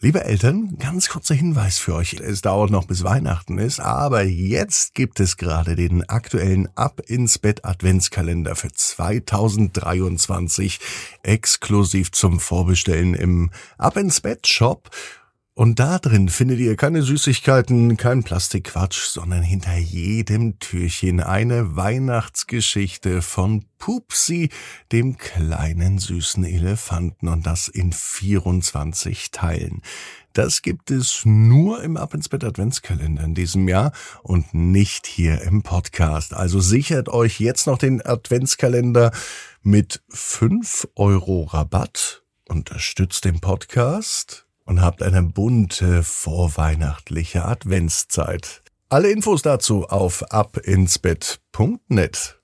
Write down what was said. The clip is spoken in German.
Liebe Eltern, ganz kurzer Hinweis für euch. Es dauert noch bis Weihnachten ist, aber jetzt gibt es gerade den aktuellen Ab ins Bett Adventskalender für 2023 exklusiv zum Vorbestellen im Ab ins Bett Shop. Und da drin findet ihr keine Süßigkeiten, kein Plastikquatsch, sondern hinter jedem Türchen eine Weihnachtsgeschichte von Pupsi, dem kleinen süßen Elefanten, und das in 24 Teilen. Das gibt es nur im Ab ins Bett Adventskalender in diesem Jahr und nicht hier im Podcast. Also sichert euch jetzt noch den Adventskalender mit 5 Euro Rabatt, unterstützt den Podcast und habt eine bunte vorweihnachtliche Adventszeit. Alle Infos dazu auf abinsbett.net.